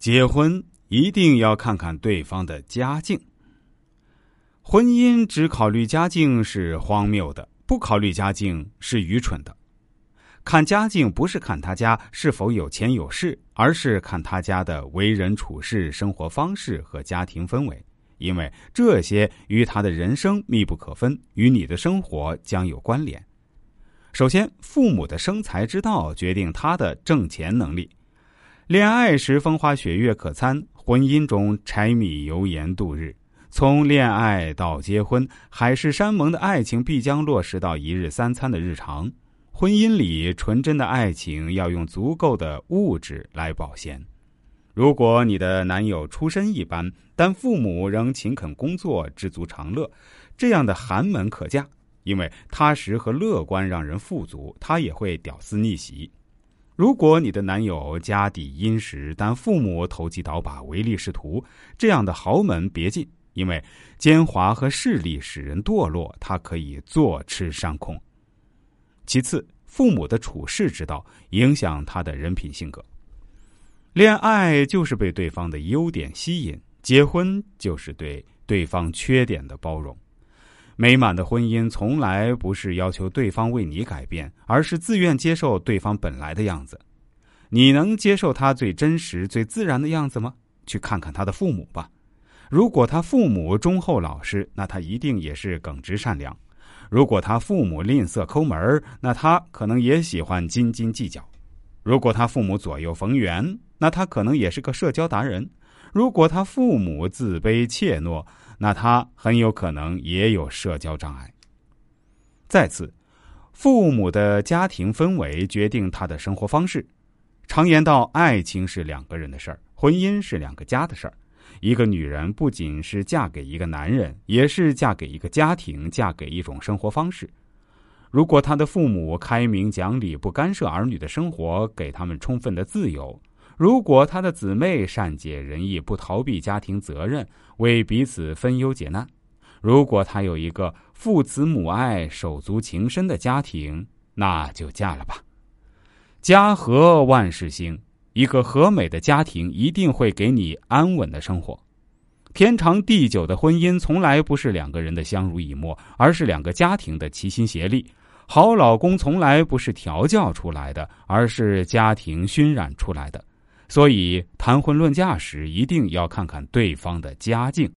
结婚一定要看看对方的家境。婚姻只考虑家境是荒谬的，不考虑家境是愚蠢的。看家境不是看他家是否有钱有势，而是看他家的为人处事、生活方式和家庭氛围，因为这些与他的人生密不可分，与你的生活将有关联。首先，父母的生财之道决定他的挣钱能力。恋爱时风花雪月可餐，婚姻中柴米油盐度日。从恋爱到结婚，海誓山盟的爱情必将落实到一日三餐的日常。婚姻里纯真的爱情要用足够的物质来保鲜。如果你的男友出身一般，但父母仍勤恳工作，知足常乐，这样的寒门可嫁，因为踏实和乐观让人富足，他也会屌丝逆袭。如果你的男友家底殷实，但父母投机倒把、唯利是图，这样的豪门别进，因为奸猾和势力使人堕落，他可以坐吃山空。其次，父母的处世之道影响他的人品性格。恋爱就是被对方的优点吸引，结婚就是对对方缺点的包容。美满的婚姻从来不是要求对方为你改变，而是自愿接受对方本来的样子。你能接受他最真实、最自然的样子吗？去看看他的父母吧。如果他父母忠厚老实，那他一定也是耿直善良；如果他父母吝啬抠门那他可能也喜欢斤斤计较；如果他父母左右逢源，那他可能也是个社交达人；如果他父母自卑怯懦，那他很有可能也有社交障碍。再次，父母的家庭氛围决定他的生活方式。常言道，爱情是两个人的事儿，婚姻是两个家的事儿。一个女人不仅是嫁给一个男人，也是嫁给一个家庭，嫁给一种生活方式。如果他的父母开明讲理，不干涉儿女的生活，给他们充分的自由。如果他的姊妹善解人意，不逃避家庭责任，为彼此分忧解难；如果他有一个父慈母爱、手足情深的家庭，那就嫁了吧。家和万事兴，一个和美的家庭一定会给你安稳的生活。天长地久的婚姻从来不是两个人的相濡以沫，而是两个家庭的齐心协力。好老公从来不是调教出来的，而是家庭熏染出来的。所以，谈婚论嫁时一定要看看对方的家境。